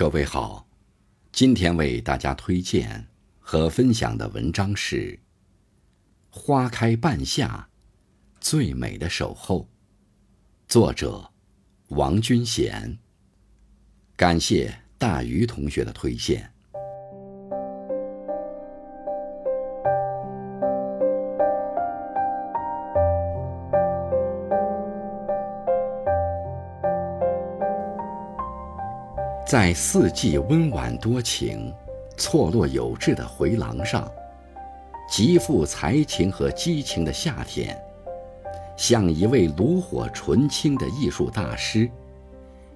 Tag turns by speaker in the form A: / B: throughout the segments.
A: 各位好，今天为大家推荐和分享的文章是《花开半夏，最美的守候》，作者王军贤。感谢大鱼同学的推荐。在四季温婉多情、错落有致的回廊上，极富才情和激情的夏天，像一位炉火纯青的艺术大师，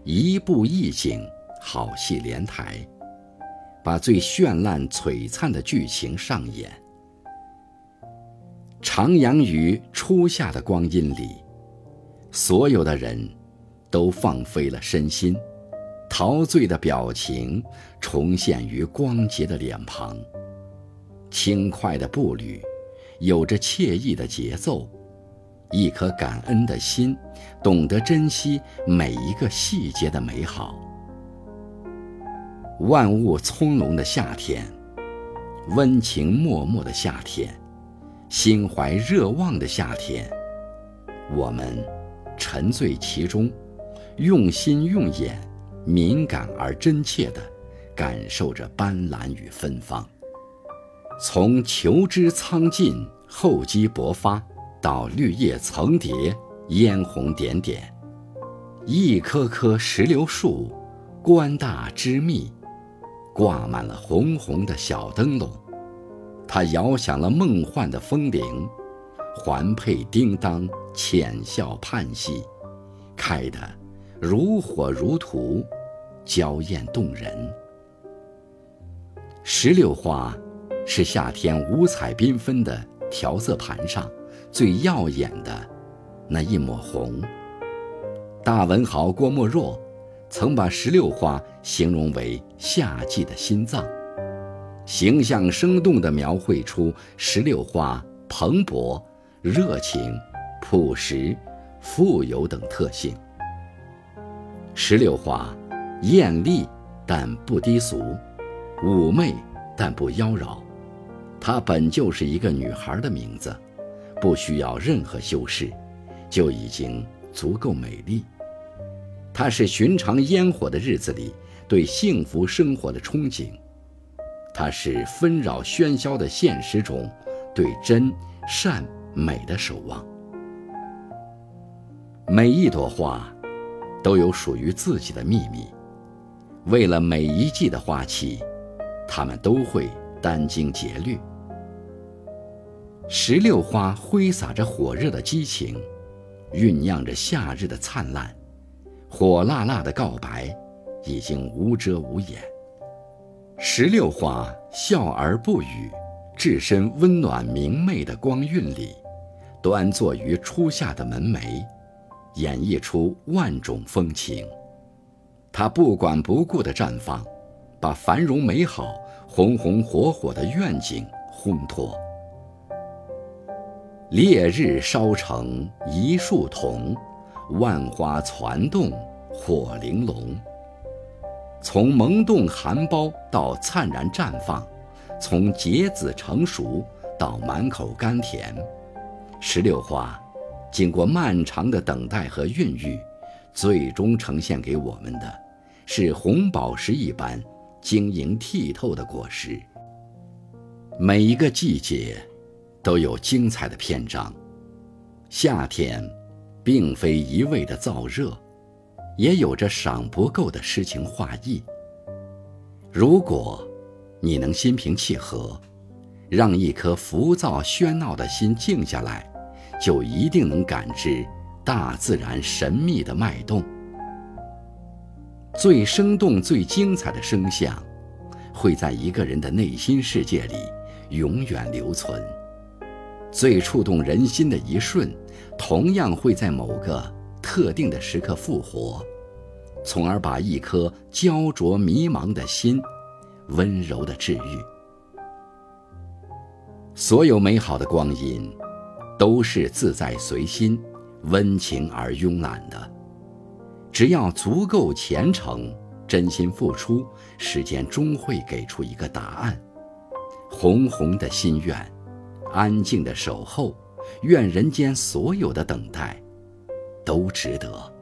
A: 一步一景，好戏连台，把最绚烂璀璨的剧情上演。徜徉于初夏的光阴里，所有的人都放飞了身心。陶醉的表情重现于光洁的脸庞，轻快的步履，有着惬意的节奏，一颗感恩的心，懂得珍惜每一个细节的美好。万物葱茏的夏天，温情脉脉的夏天，心怀热望的夏天，我们沉醉其中，用心用眼。敏感而真切地感受着斑斓与芬芳，从求知苍劲、厚积薄发，到绿叶层叠、嫣红点点，一棵棵石榴树，冠大枝密，挂满了红红的小灯笼，它摇响了梦幻的风铃，环佩叮当，浅笑盼兮，开得。如火如荼，娇艳动人。石榴花是夏天五彩缤纷的调色盘上最耀眼的那一抹红。大文豪郭沫若曾把石榴花形容为夏季的心脏，形象生动地描绘出石榴花蓬勃、热情、朴实、富有等特性。石榴花，艳丽但不低俗，妩媚但不妖娆。她本就是一个女孩的名字，不需要任何修饰，就已经足够美丽。它是寻常烟火的日子里对幸福生活的憧憬，它是纷扰喧嚣的现实中对真善美的守望。每一朵花。都有属于自己的秘密，为了每一季的花期，他们都会殚精竭虑。石榴花挥洒着火热的激情，酝酿着夏日的灿烂，火辣辣的告白已经无遮无掩。石榴花笑而不语，置身温暖明媚的光晕里，端坐于初夏的门楣。演绎出万种风情，它不管不顾的绽放，把繁荣美好、红红火火的愿景烘托。烈日烧成一树桐，万花攒动火玲珑。从萌动含苞到灿然绽放，从结子成熟到满口甘甜，石榴花。经过漫长的等待和孕育，最终呈现给我们的，是红宝石一般晶莹剔透的果实。每一个季节，都有精彩的篇章。夏天，并非一味的燥热，也有着赏不够的诗情画意。如果，你能心平气和，让一颗浮躁喧闹的心静下来。就一定能感知大自然神秘的脉动。最生动、最精彩的声响，会在一个人的内心世界里永远留存；最触动人心的一瞬，同样会在某个特定的时刻复活，从而把一颗焦灼迷茫的心温柔地治愈。所有美好的光阴。都是自在随心、温情而慵懒的。只要足够虔诚，真心付出，时间终会给出一个答案。红红的心愿，安静的守候，愿人间所有的等待，都值得。